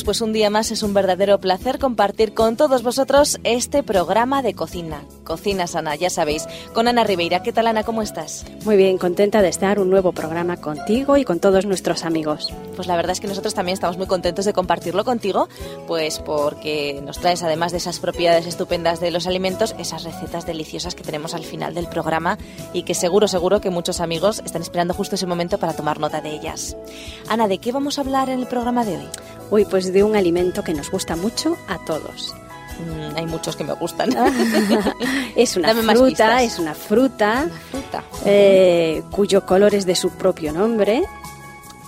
Pues un día más es un verdadero placer compartir con todos vosotros este programa de cocina. Cocina Sana, ya sabéis, con Ana Ribeira. ¿Qué tal Ana? ¿Cómo estás? Muy bien, contenta de estar un nuevo programa contigo y con todos nuestros amigos. Pues la verdad es que nosotros también estamos muy contentos de compartirlo contigo, pues porque nos traes además de esas propiedades estupendas de los alimentos, esas recetas deliciosas que tenemos al final del programa y que seguro, seguro que muchos amigos están esperando justo ese momento para tomar nota de ellas. Ana, ¿de qué vamos a hablar en el programa de hoy? Uy, pues de un alimento que nos gusta mucho a todos. Mm, hay muchos que me gustan. es una fruta, es una fruta, eh, cuyo color es de su propio nombre.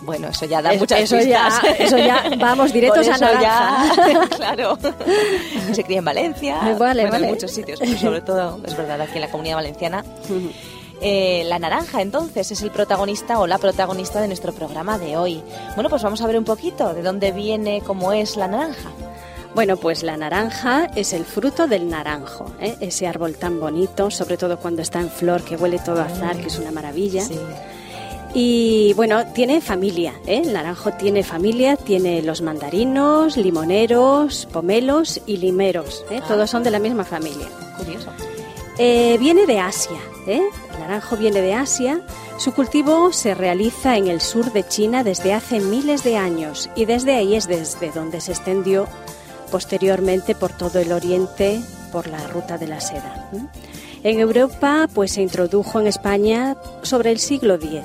Bueno, eso ya da Es- muchas eso pistas. ya- eso ya, vamos, directos a naranja. ya, claro. Se cría en Valencia. Vale, bueno, vale. en muchos sitios, pero sobre todo, es verdad, aquí en la comunidad valenciana. Eh, la naranja, entonces, es el protagonista o la protagonista de nuestro programa de hoy. Bueno, pues vamos a ver un poquito de dónde viene, cómo es la naranja. Bueno, pues la naranja es el fruto del naranjo, ¿eh? ese árbol tan bonito, sobre todo cuando está en flor, que huele todo a azar, que es una maravilla. Y bueno, tiene familia, ¿eh? El naranjo tiene familia, tiene los mandarinos, limoneros, pomelos y limeros, ¿eh? Ah. Todos son de la misma familia. Curioso. Eh, viene de Asia, ¿eh? El naranjo viene de Asia. Su cultivo se realiza en el sur de China desde hace miles de años y desde ahí es desde donde se extendió posteriormente por todo el oriente por la ruta de la seda. ¿eh? En Europa, pues se introdujo en España sobre el siglo X.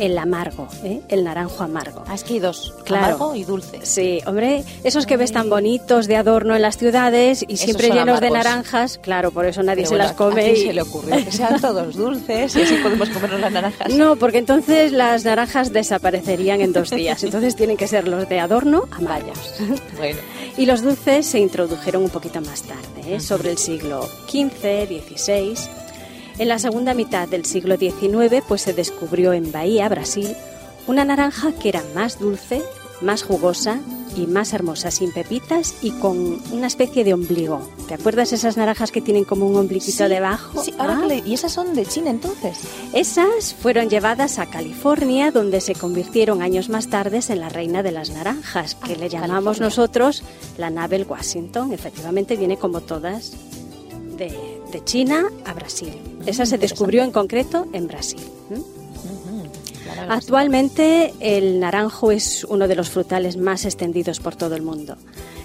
el amargo, ¿eh? el naranjo amargo. Ah, es que hay dos, Claro. amargo y dulce. Sí, hombre, esos que ves tan bonitos de adorno en las ciudades y Esos siempre llenos de naranjas, claro, por eso nadie Pero se bueno, las come. ¿a quién y- se le ocurrió que sean todos dulces y así podemos comernos las naranjas? No, porque entonces las naranjas desaparecerían en dos días. Entonces tienen que ser los de adorno amargos. Bueno, Y los dulces se introdujeron un poquito más tarde, ¿eh? sobre el siglo XV, XVI. En la segunda mitad del siglo XIX, pues se descubrió en Bahía, Brasil, una naranja que era más dulce, más jugosa y más hermosa, sin pepitas y con una especie de ombligo. ¿Te acuerdas esas naranjas que tienen como un ombliguito Sí, debajo? Sí, ahora Ah. que le- ¿Y esas son de China entonces? Esas fueron llevadas a California, donde se convirtieron años más tarde en la reina de las naranjas, que Ah, le llamamos California. nosotros la Nabel Washington. Efectivamente, viene como todas de, de China a Brasil. Esa se descubrió en concreto en Brasil. Actualmente el naranjo es uno de los frutales más extendidos por todo el mundo,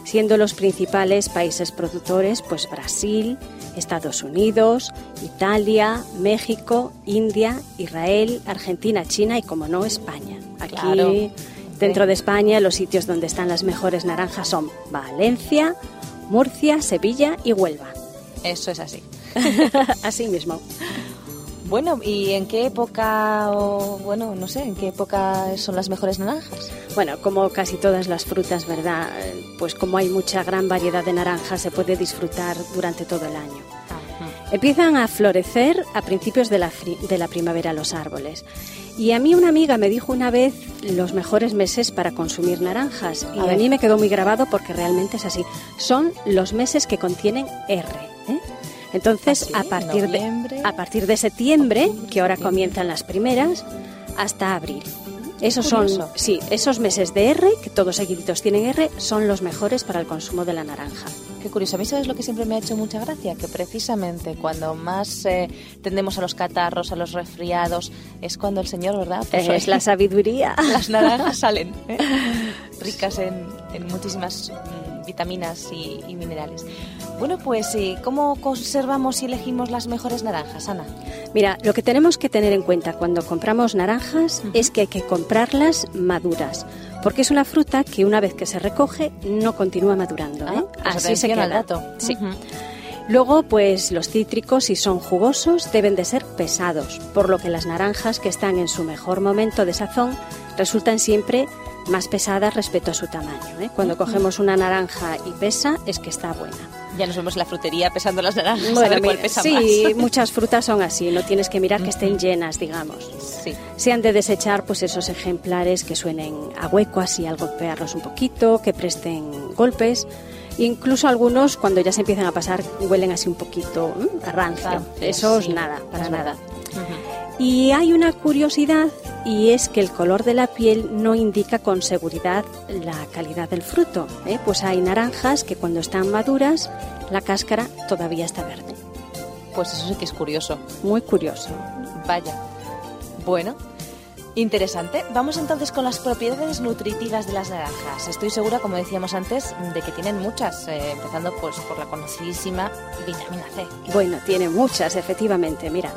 siendo los principales países productores pues Brasil, Estados Unidos, Italia, México, India, Israel, Argentina, China y como no España. Aquí Claro. dentro de España los sitios donde están las mejores naranjas son Valencia, Murcia, Sevilla y Huelva. Eso es así. Así mismo. Bueno, ¿y en qué época, o bueno, no sé, en qué época son las mejores naranjas? Bueno, como casi todas las frutas, ¿verdad? Pues como hay mucha gran variedad de naranjas, se puede disfrutar durante todo el año. Empiezan a florecer a principios de la, fri- de la primavera los árboles. Y a mí una amiga me dijo una vez los mejores meses para consumir naranjas. Y A mí me quedó muy grabado porque realmente es así. Son los meses que contienen R. ¿eh? Entonces, a, partir de, a partir de septiembre, que ahora comienzan las primeras, hasta abril. Esos son, sí, esos meses de R, que todos seguiditos tienen R, son los mejores para el consumo de la naranja. Qué curioso. A mí, ¿sabes lo que siempre me ha hecho mucha gracia? Que precisamente cuando más eh, tendemos a los catarros, a los resfriados, es cuando el Señor, ¿verdad? Pues es la sabiduría. las naranjas salen ¿eh? ricas en, en muchísimas mm, vitaminas y, y minerales. Bueno, pues sí, ¿cómo conservamos y elegimos las mejores naranjas, Ana? Mira, lo que tenemos que tener en cuenta cuando compramos naranjas es que hay que comprarlas maduras, porque es una fruta que una vez que se recoge no continúa madurando. ¿eh? Ah, pues Así se queda. al dato. Sí. Luego, pues los cítricos, si son jugosos, deben de ser pesados, por lo que las naranjas que están en su mejor momento de sazón resultan siempre más pesadas respecto a su tamaño. ¿eh? Cuando cogemos una naranja y pesa, es que está buena. Ya nos vemos en la frutería pesando las naranjas, Bueno, a ver cuál mira, pesa sí, más. muchas frutas son así, no tienes que mirar que estén llenas, digamos. Sí. Se han de desechar pues esos ejemplares que suenen a hueco así al golpearlos un poquito, que presten golpes. Incluso algunos cuando ya se empiezan a pasar huelen así un poquito ¿m? a rancio. Eso es sí, nada, para nada. Y hay una curiosidad y es que el color de la piel no indica con seguridad la calidad del fruto. ¿eh? Pues hay naranjas que cuando están maduras la cáscara todavía está verde. Pues eso sí que es curioso. Muy curioso. Vaya. Bueno, interesante. Vamos entonces con las propiedades nutritivas de las naranjas. Estoy segura, como decíamos antes, de que tienen muchas, eh, empezando pues por la conocidísima vitamina C. Bueno, tiene muchas, efectivamente, mira.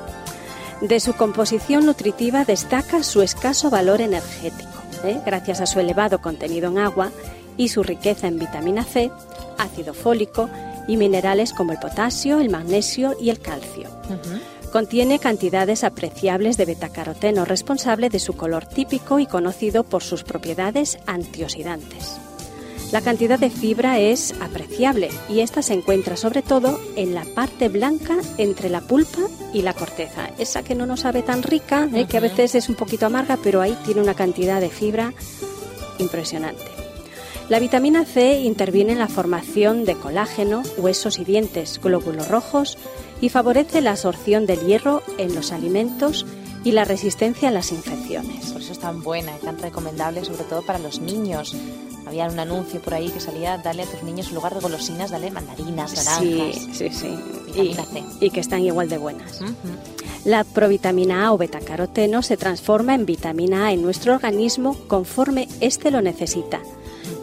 De su composición nutritiva destaca su escaso valor energético, ¿eh? gracias a su elevado contenido en agua y su riqueza en vitamina C, ácido fólico y minerales como el potasio, el magnesio y el calcio. Contiene cantidades apreciables de betacaroteno, responsable de su color típico y conocido por sus propiedades antioxidantes. La cantidad de fibra es apreciable y esta se encuentra sobre todo en la parte blanca entre la pulpa y la corteza. Esa que no nos sabe tan rica, ¿eh? que a veces es un poquito amarga, pero ahí tiene una cantidad de fibra impresionante. La vitamina C interviene en la formación de colágeno, huesos y dientes, glóbulos rojos y favorece la absorción del hierro en los alimentos y la resistencia a las infecciones. Por eso es tan buena y tan recomendable, sobre todo para los niños. Había un anuncio por ahí que salía, dale a tus niños en lugar de golosinas, dale mandarinas, naranjas. Sí, sí, sí. Y, C. y que están igual de buenas. La provitamina A o betacaroteno se transforma en vitamina A en nuestro organismo conforme éste lo necesita.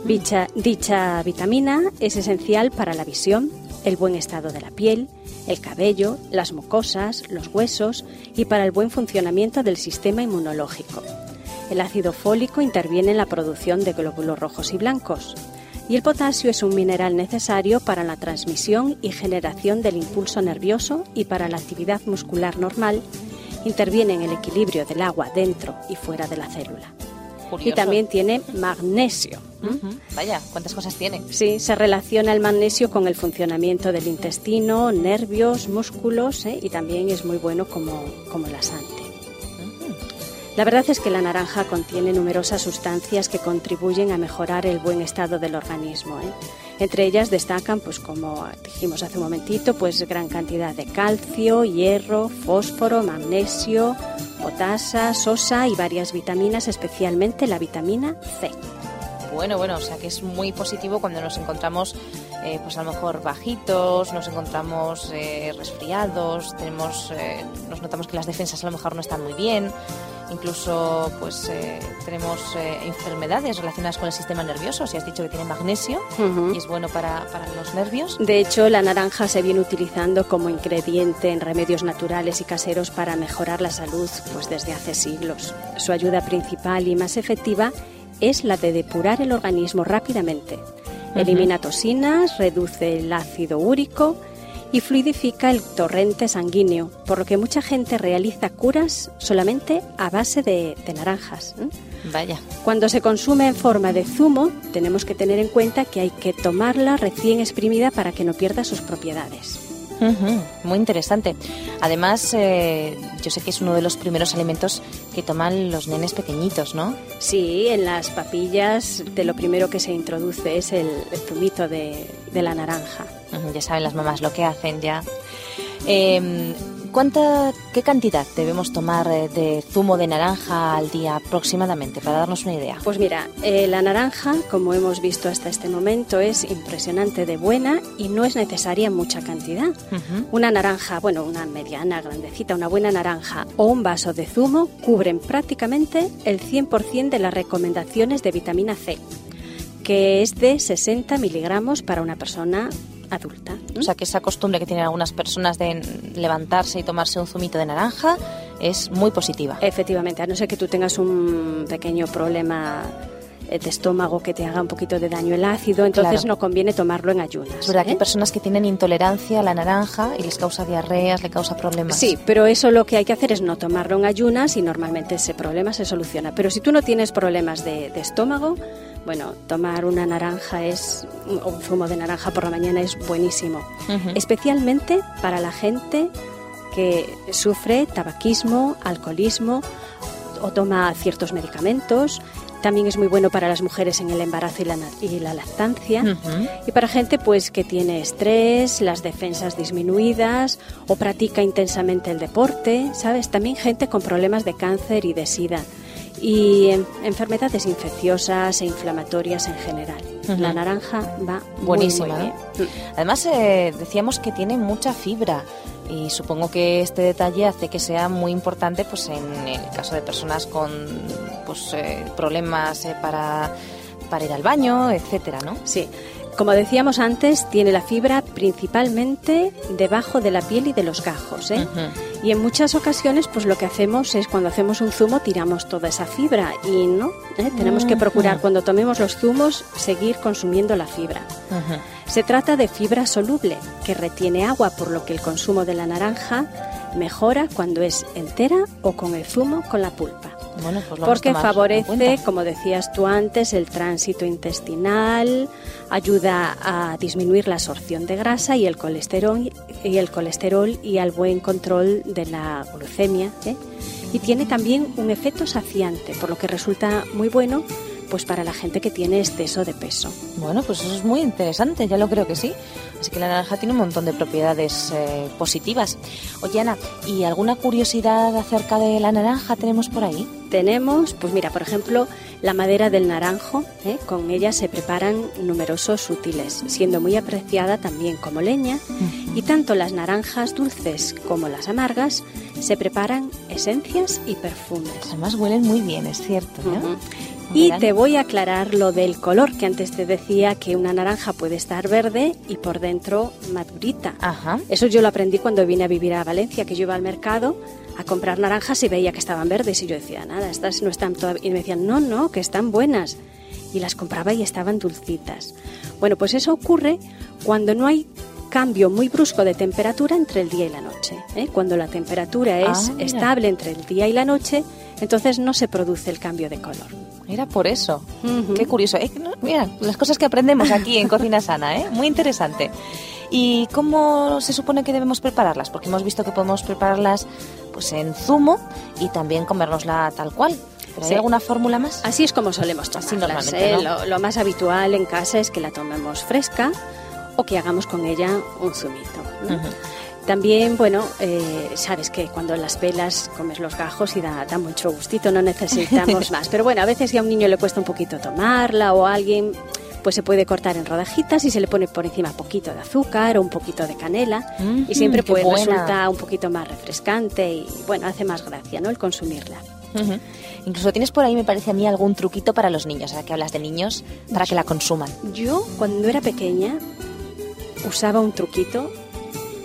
Dicha, dicha vitamina es esencial para la visión, el buen estado de la piel, el cabello, las mucosas, los huesos y para el buen funcionamiento del sistema inmunológico. El ácido fólico interviene en la producción de glóbulos rojos y blancos. Y el potasio es un mineral necesario para la transmisión y generación del impulso nervioso y para la actividad muscular normal. Interviene en el equilibrio del agua dentro y fuera de la célula. Y también tiene magnesio. Ujú. Vaya, cuántas cosas tiene. Sí, se relaciona el magnesio con el funcionamiento del intestino, nervios, músculos ¿eh? y también es muy bueno como, como lasante. La verdad es que la naranja contiene numerosas sustancias que contribuyen a mejorar el buen estado del organismo. ¿eh? Entre ellas destacan, pues como dijimos hace un momentito, pues gran cantidad de calcio, hierro, fósforo, magnesio, potasa, sosa y varias vitaminas, especialmente la vitamina C. Bueno, bueno, o sea que es muy positivo cuando nos encontramos, eh, pues a lo mejor bajitos, nos encontramos eh, resfriados, tenemos, nos notamos que las defensas a lo mejor no están muy bien, incluso pues eh, tenemos eh, enfermedades relacionadas con el sistema nervioso. Si has dicho que tiene magnesio y es bueno para, para los nervios. De hecho, la naranja se viene utilizando como ingrediente en remedios naturales y caseros para mejorar la salud pues desde hace siglos. Su ayuda principal y más efectiva es la de depurar el organismo rápidamente. Elimina toxinas, reduce el ácido úrico y fluidifica el torrente sanguíneo, por lo que mucha gente realiza curas solamente a base de, de naranjas. ¿eh? Vaya. Cuando se consume en forma de zumo, tenemos que tener en cuenta que hay que tomarla recién exprimida para que no pierda sus propiedades. Ujú, Muy interesante. Además, eh, yo sé que es uno de los primeros alimentos que toman los nenes pequeñitos, ¿no? Sí, en las papillas de lo primero que se introduce es el, el zumito de, de la naranja. Ya saben las mamás lo que hacen ya. Eh, ¿cuánta, ¿Qué cantidad debemos tomar eh, de zumo de naranja al día aproximadamente para darnos una idea? Pues mira, eh, la naranja, como hemos visto hasta este momento, es impresionante de buena y no es necesaria mucha cantidad. Una naranja, bueno, una mediana, grandecita, una buena naranja o un vaso de zumo cubren prácticamente el 100% de las recomendaciones de vitamina C, que es de 60 miligramos para una persona adulta. O sea, que esa costumbre que tienen algunas personas de levantarse y tomarse un zumito de naranja es muy positiva. Efectivamente, a no ser que tú tengas un pequeño problema eh, de estómago que te haga un poquito de daño el ácido, entonces Claro. no conviene tomarlo en ayunas. Es verdad que hay ¿eh? personas que tienen intolerancia a la naranja y les causa diarreas, le causa problemas. Sí, pero eso lo que hay que hacer es no tomarlo en ayunas y normalmente ese problema se soluciona. Pero si tú no tienes problemas de, de estómago, bueno, tomar una naranja es, o un zumo de naranja por la mañana es buenísimo, especialmente para la gente que sufre tabaquismo, alcoholismo o toma ciertos medicamentos. También es muy bueno para las mujeres en el embarazo y la, y la lactancia. Y para gente pues que tiene estrés, las defensas disminuidas o practica intensamente el deporte, ¿sabes? También gente con problemas de cáncer y de sida y enfermedades infecciosas e inflamatorias en general. La naranja va muy, Buenísima, muy ¿no? bien. Además, eh, decíamos que tiene mucha fibra y supongo que este detalle hace que sea muy importante pues en el caso de personas con pues eh, problemas eh, para, para ir al baño, etcétera, ¿no? Sí. Como decíamos antes, tiene la fibra principalmente debajo de la piel y de los gajos, ¿eh? Y en muchas ocasiones, pues lo que hacemos es cuando hacemos un zumo tiramos toda esa fibra y no, ¿eh? tenemos que procurar Ujú. cuando tomemos los zumos seguir consumiendo la fibra. Se trata de fibra soluble que retiene agua, por lo que el consumo de la naranja mejora cuando es entera o con el zumo con la pulpa. Bueno, pues Porque favorece, como decías tú antes, el tránsito intestinal, ayuda a disminuir la absorción de grasa y el colesterol y el colesterol y al buen control de la glucemia. ¿eh? Y tiene también un efecto saciante, por lo que resulta muy bueno pues para la gente que tiene exceso de peso. Bueno, pues eso es muy interesante, ya lo creo que sí. Así que la naranja tiene un montón de propiedades eh, positivas. Oye, Ana, ¿y alguna curiosidad acerca de la naranja tenemos por ahí? Tenemos, pues mira, por ejemplo, la madera del naranjo, ¿eh? con ella se preparan numerosos útiles, siendo muy apreciada también como leña, y tanto las naranjas dulces como las amargas se preparan esencias y perfumes. Además huelen muy bien, es cierto. ¿no? Ujú. Y te voy a aclarar lo del color, que antes te decía que una naranja puede estar verde y por dentro madurita. Ajá. Eso yo lo aprendí cuando vine a vivir a Valencia, que yo iba al mercado a comprar naranjas y veía que estaban verdes y yo decía, nada, estas no están todavía. Y me decían, no, no, que están buenas. Y las compraba y estaban dulcitas. Bueno, pues eso ocurre cuando no hay cambio muy brusco de temperatura entre el día y la noche. ¿eh? Cuando la temperatura es Ah, estable entre el día y la noche, entonces no se produce el cambio de color. Era por eso. Ujú. Qué curioso. Eh, mira, las cosas que aprendemos aquí en Cocina Sana, ¿eh? Muy interesante. ¿Y cómo se supone que debemos prepararlas? Porque hemos visto que podemos prepararlas pues en zumo y también comérnosla tal cual. ¿Pero Sí. hay alguna fórmula más? Así es como solemos tomarlas. Así ¿eh? ¿no? lo, lo más habitual en casa es que la tomemos fresca o que hagamos con ella un zumito. ¿no? Ujú. También, bueno, eh, sabes que cuando las pelas comes los gajos y da, da mucho gustito, no necesitamos más. Pero bueno, a veces si a un niño le cuesta un poquito tomarla o a alguien, pues se puede cortar en rodajitas y se le pone por encima poquito de azúcar o un poquito de canela Mm, y siempre qué pues buena. resulta un poquito más refrescante y bueno, hace más gracia, ¿no? El consumirla. Incluso tienes por ahí, me parece a mí, algún truquito para los niños, ahora que hablas de niños, para que la consuman. Yo, cuando era pequeña, usaba un truquito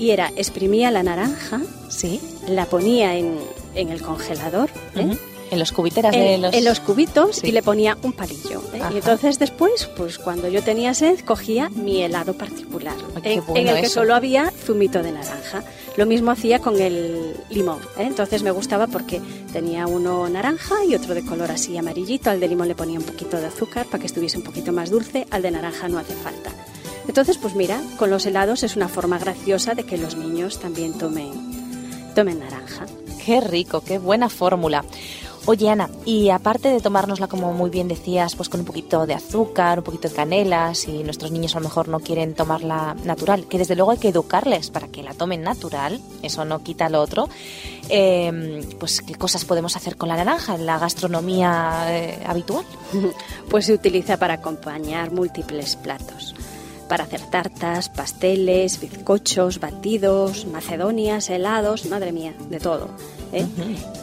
y era exprimía la naranja, Sí. la ponía en, en el congelador, ¿eh? En los cubiteras de en, los... en los cubitos Sí. y le ponía un palillo. ¿eh? Y entonces después, pues cuando yo tenía sed, cogía mi helado particular, Ay, qué en, bueno en el que solo había zumito de naranja. Lo mismo hacía con el limón. ¿eh? Entonces me gustaba porque tenía uno naranja y otro de color así amarillito. Al de limón le ponía un poquito de azúcar para que estuviese un poquito más dulce. Al de naranja no hace falta. Entonces, pues mira, con los helados es una forma graciosa de que los niños también tomen, tomen naranja. Qué rico, qué buena fórmula. Oye, Ana, y aparte de tomárnosla, como muy bien decías, pues con un poquito de azúcar, un poquito de canela, si nuestros niños a lo mejor no quieren tomarla natural, que desde luego hay que educarles para que la tomen natural, eso no quita lo otro, eh, pues qué cosas podemos hacer con la naranja en la gastronomía eh, habitual. Pues se utiliza para acompañar múltiples platos. Para hacer tartas, pasteles, bizcochos, batidos, macedonias, helados, madre mía, de todo. ¿eh?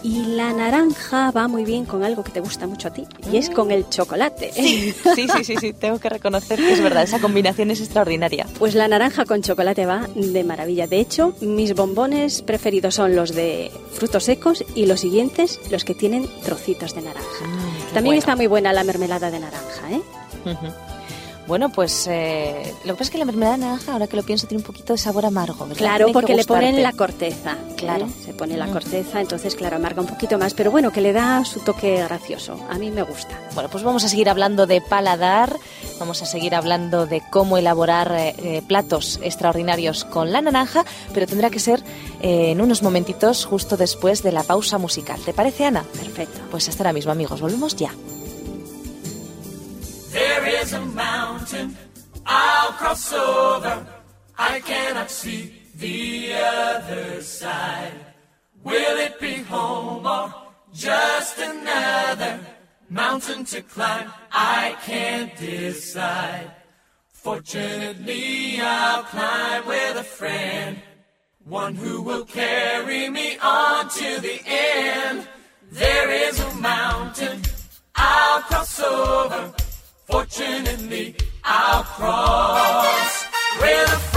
Y la naranja va muy bien con algo que te gusta mucho a ti, y es con el chocolate. Sí, sí, sí, sí, tengo que reconocer que es verdad, esa combinación es extraordinaria. Pues la naranja con chocolate va de maravilla. De hecho, mis bombones preferidos son los de frutos secos y los siguientes, los que tienen trocitos de naranja. Mm, También bueno. está muy buena la mermelada de naranja, ¿eh? Bueno, pues eh, lo que pasa es que la mermelada de naranja, ahora que lo pienso, tiene un poquito de sabor amargo, ¿verdad? Claro, Tiene porque le ponen la corteza. Claro. ¿eh? Se pone la Mm. corteza, entonces, claro, amarga un poquito más, pero bueno, que le da su toque gracioso. A mí me gusta. Bueno, pues vamos a seguir hablando de paladar, vamos a seguir hablando de cómo elaborar eh, platos extraordinarios con la naranja, pero tendrá que ser en unos momentitos justo después de la pausa musical. ¿Te parece, Ana? Perfecto. Pues hasta ahora mismo, amigos. Volvemos ya. There is a mountain I'll cross over. I cannot see the other side. Will it be home or just another mountain to climb? I can't decide. Fortunately, I'll climb with a friend, one who will carry me on to the end. There is a mountain I'll cross over. Fortunately, I'll cross. With a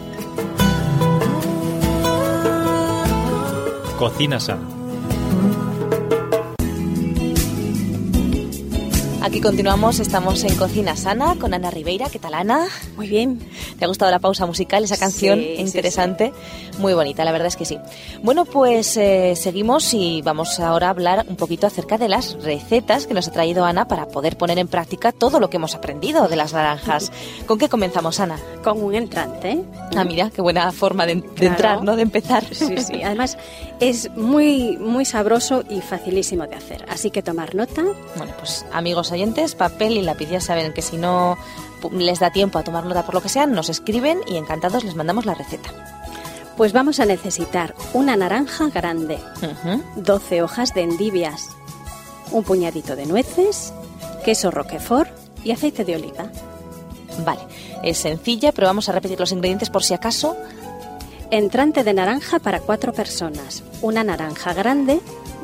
Cocina sana. Aquí continuamos, estamos en Cocina Sana con Ana Ribeira. ¿Qué tal, Ana? Muy bien. ¿Te ha gustado la pausa musical, esa canción Sí, sí, interesante? Muy bonita, la verdad es que sí. Bueno, pues eh, seguimos y vamos ahora a hablar un poquito acerca de las recetas que nos ha traído Ana para poder poner en práctica todo lo que hemos aprendido de las naranjas. ¿Con qué comenzamos, Ana? Con un entrante. Ah, mira, qué buena forma de, de Claro. entrar, ¿no? De empezar. Sí, sí. Además, es muy, muy sabroso y facilísimo de hacer. Así que tomar nota. Bueno, pues amigos oyentes, papel y lápiz. Ya saben que si no les da tiempo a tomar nota por lo que sea, nos escriben y encantados les mandamos la receta. Pues vamos a necesitar una naranja grande, Ujú. 12 hojas de endivias, un puñadito de nueces, queso roquefort y aceite de oliva. Vale, es sencilla, pero vamos a repetir los ingredientes por si acaso. Entrante de naranja para cuatro personas. Una naranja grande,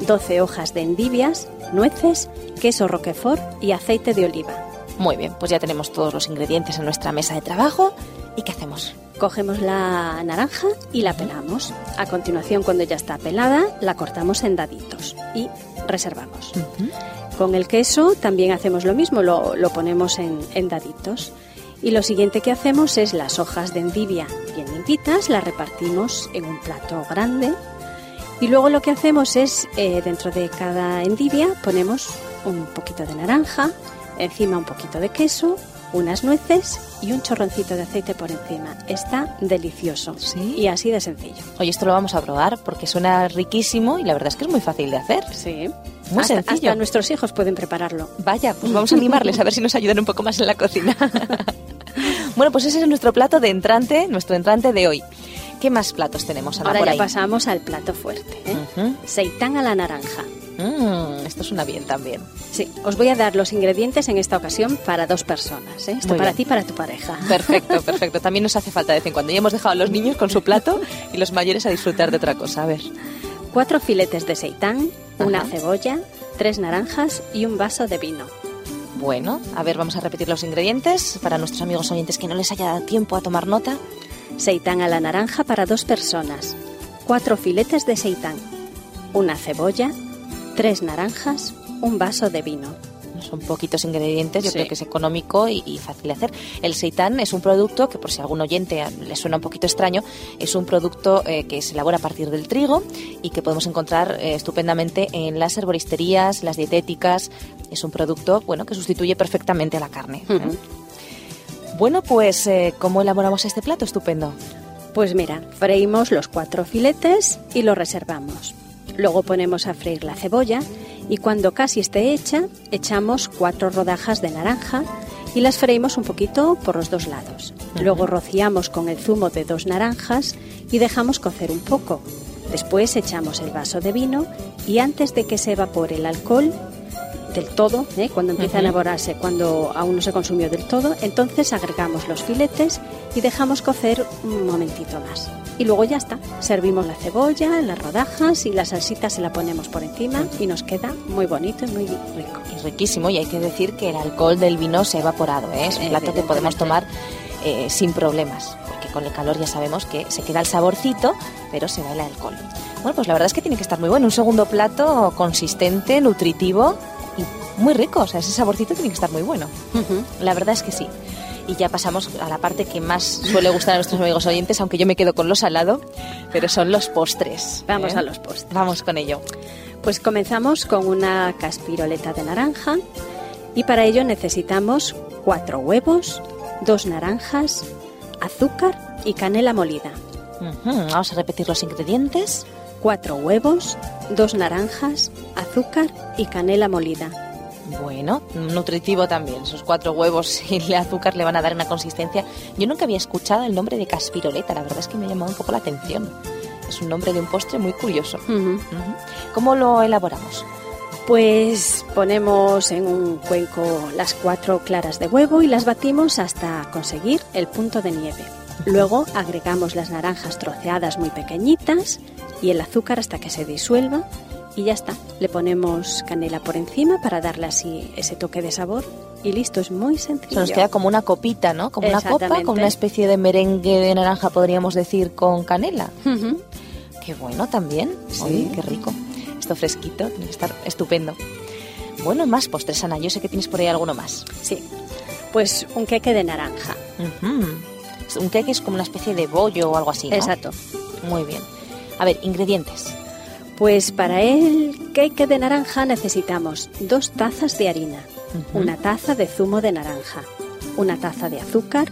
12 hojas de endivias, nueces, queso roquefort y aceite de oliva. Muy bien, pues ya tenemos todos los ingredientes en nuestra mesa de trabajo. ¿Y qué hacemos? Cogemos la naranja y la pelamos. A continuación, cuando ya está pelada, la cortamos en daditos y reservamos. Con el queso también hacemos lo mismo, lo, lo ponemos en, en daditos. Y lo siguiente que hacemos es las hojas de endivia bien limpitas, las repartimos en un plato grande. Y luego lo que hacemos es, eh, dentro de cada endivia, ponemos un poquito de naranja, encima un poquito de queso, unas nueces y un chorroncito de aceite por encima. Está delicioso. Sí. Y así de sencillo. Oye, esto lo vamos a probar porque suena riquísimo y la verdad es que es muy fácil de hacer. Sí. Muy hasta, sencillo. hasta nuestros hijos pueden prepararlo. Vaya, pues vamos a animarles a ver si nos ayudan un poco más en la cocina. bueno, pues ese es nuestro plato de entrante, nuestro entrante de hoy. ¿Qué más platos tenemos Ana, Ahora por ya ahí? pasamos al plato fuerte. ¿eh? Seitán a la naranja. Mm, esto suena bien también. Sí, os voy a dar los ingredientes en esta ocasión para dos personas. ¿eh? Esto Muy para bien. ti y para tu pareja. Perfecto, perfecto. También nos hace falta de vez en cuando. Ya hemos dejado a los niños con su plato y los mayores a disfrutar de otra cosa. A ver. Cuatro filetes de seitán, una Ajá. cebolla, tres naranjas y un vaso de vino. Bueno, a ver, vamos a repetir los ingredientes para nuestros amigos oyentes que no les haya dado tiempo a tomar nota. Seitán a la naranja para dos personas. Cuatro filetes de seitán, una cebolla, tres naranjas, un vaso de vino. Son poquitos ingredientes, yo Sí. creo que es económico y, y fácil de hacer. El seitán es un producto que, por si a algún oyente le suena un poquito extraño, es un producto eh, que se elabora a partir del trigo y que podemos encontrar eh, estupendamente en las herboristerías, las dietéticas. Es un producto bueno que sustituye perfectamente a la carne. ¿eh? Bueno, pues, eh, ¿cómo elaboramos este plato? Estupendo. Pues mira, freímos los cuatro filetes y los reservamos. Luego ponemos a freír la cebolla y cuando casi esté hecha, echamos cuatro rodajas de naranja y las freímos un poquito por los dos lados. Luego rociamos con el zumo de dos naranjas y dejamos cocer un poco. Después echamos el vaso de vino y antes de que se evapore el alcohol del todo, ¿eh? cuando empieza a Ujú. evaporarse, cuando aún no se consumió del todo, entonces agregamos los filetes y dejamos cocer un momentito más. Y luego ya está, servimos la cebolla, las rodajas y la salsita se la ponemos por encima y nos queda muy bonito y muy rico. Y riquísimo, y hay que decir que el alcohol del vino se ha evaporado. ¿eh? Es un plato que podemos tomar eh, sin problemas, porque con el calor ya sabemos que se queda el saborcito, pero se va el alcohol. Bueno, pues la verdad es que tiene que estar muy bueno. Un segundo plato consistente, nutritivo y muy rico. O sea, ese saborcito tiene que estar muy bueno. La verdad es que sí. Y ya pasamos a la parte que más suele gustar a nuestros amigos oyentes, aunque yo me quedo con lo salado, pero son los postres. Vamos ¿eh? a los postres. Vamos con ello. Pues comenzamos con una caspiroleta de naranja y para ello necesitamos cuatro huevos, dos naranjas, azúcar y canela molida. Vamos a repetir los ingredientes. Cuatro huevos, dos naranjas, azúcar y canela molida. Bueno, nutritivo también. Esos cuatro huevos y el azúcar le van a dar una consistencia. Yo nunca había escuchado el nombre de caspiroleta. La verdad es que me ha llamado un poco la atención. Es un nombre de un postre muy curioso. Ujú. ¿Cómo lo elaboramos? Pues ponemos en un cuenco las cuatro claras de huevo y las batimos hasta conseguir el punto de nieve. Luego agregamos las naranjas troceadas muy pequeñitas y el azúcar hasta que se disuelva y ya está. Le ponemos canela por encima para darle así ese toque de sabor y listo, es muy Se sencillo. nos queda como una copita, ¿no? Como una copa, con una especie de merengue de naranja, podríamos decir, con canela. Ujú. Qué bueno también. Sí. Oye, qué rico. Esto fresquito, tiene que estar estupendo. Bueno, más postres, Ana. Yo sé que tienes por ahí alguno más. Sí, pues un queque de naranja. Un cake es como una especie de bollo o algo así, ¿no? Exacto. Muy bien. A ver, ingredientes. Pues para el cake de naranja necesitamos dos tazas de harina, una taza de zumo de naranja, una taza de azúcar,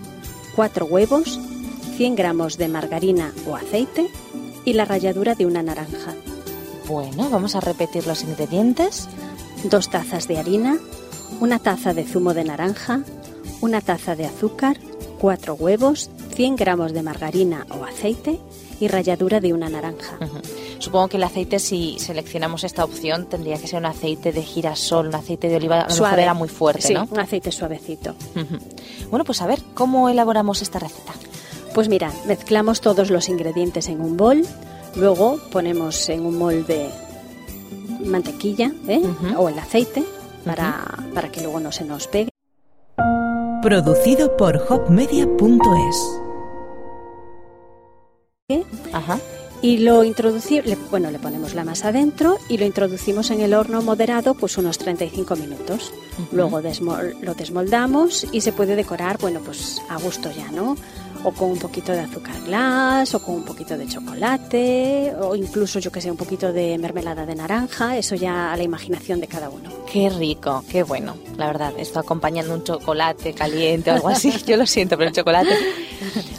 cuatro huevos, 100 gramos de margarina o aceite y la ralladura de una naranja. Bueno, vamos a repetir los ingredientes. Dos tazas de harina, una taza de zumo de naranja, una taza de azúcar, cuatro huevos, 100 gramos de margarina o aceite y ralladura de una naranja. Supongo que el aceite, si seleccionamos esta opción, tendría que ser un aceite de girasol, un aceite de oliva, a lo mejor Suave. era muy fuerte, sí, ¿no? un aceite suavecito. Bueno, pues a ver, ¿cómo elaboramos esta receta? Pues mira, mezclamos todos los ingredientes en un bol, luego ponemos en un molde mantequilla ¿eh? O el aceite para, para que luego no se nos pegue. Producido por hopmedia.es. Ajá. Y lo introducimos, bueno, le ponemos la masa dentro y lo introducimos en el horno moderado pues unos 35 minutos. Luego desmol- lo desmoldamos y se puede decorar, bueno, pues a gusto ya, ¿no? O con un poquito de azúcar glass, o con un poquito de chocolate, o incluso, yo que sé, un poquito de mermelada de naranja, eso ya a la imaginación de cada uno. Qué rico, qué bueno. La verdad, esto acompañando un chocolate caliente o algo así. Yo lo siento, pero el chocolate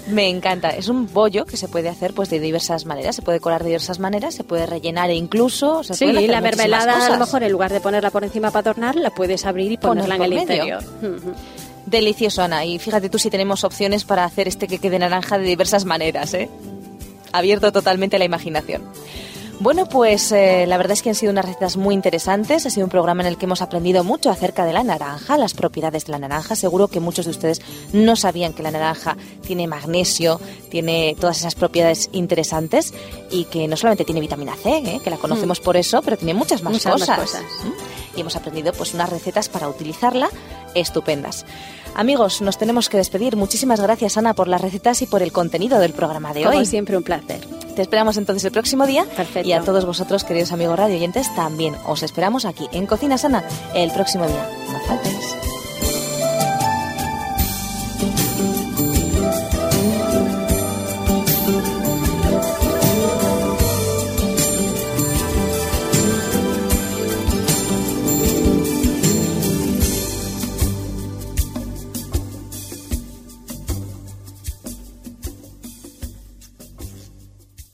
me encanta. Es un bollo que se puede hacer pues de diversas maneras. Se puede colar de diversas maneras, se puede rellenar e incluso. se Sí, hacer la mermelada a lo mejor en lugar de ponerla por encima para adornar, la puedes abrir y Poner ponerla en el medio. interior. Delicioso, Ana. Y fíjate tú si tenemos opciones para hacer este queque de naranja de diversas maneras, ¿eh? Abierto totalmente a la imaginación. Bueno, pues eh, la verdad es que han sido unas recetas muy interesantes. Ha sido un programa en el que hemos aprendido mucho acerca de la naranja, las propiedades de la naranja. Seguro que muchos de ustedes no sabían que la naranja tiene magnesio, tiene todas esas propiedades interesantes y que no solamente tiene vitamina C, ¿eh? que la conocemos por eso, pero tiene muchas más Muchas más cosas. cosas. ¿Mm? Y hemos aprendido pues unas recetas para utilizarla estupendas. Amigos, nos tenemos que despedir. Muchísimas gracias, Ana, por las recetas y por el contenido del programa de Como hoy. siempre, un placer. Te esperamos entonces el próximo día. Perfecto. Y a todos vosotros, queridos amigos radio oyentes, también os esperamos aquí en Cocina Sana el próximo día. No faltéis.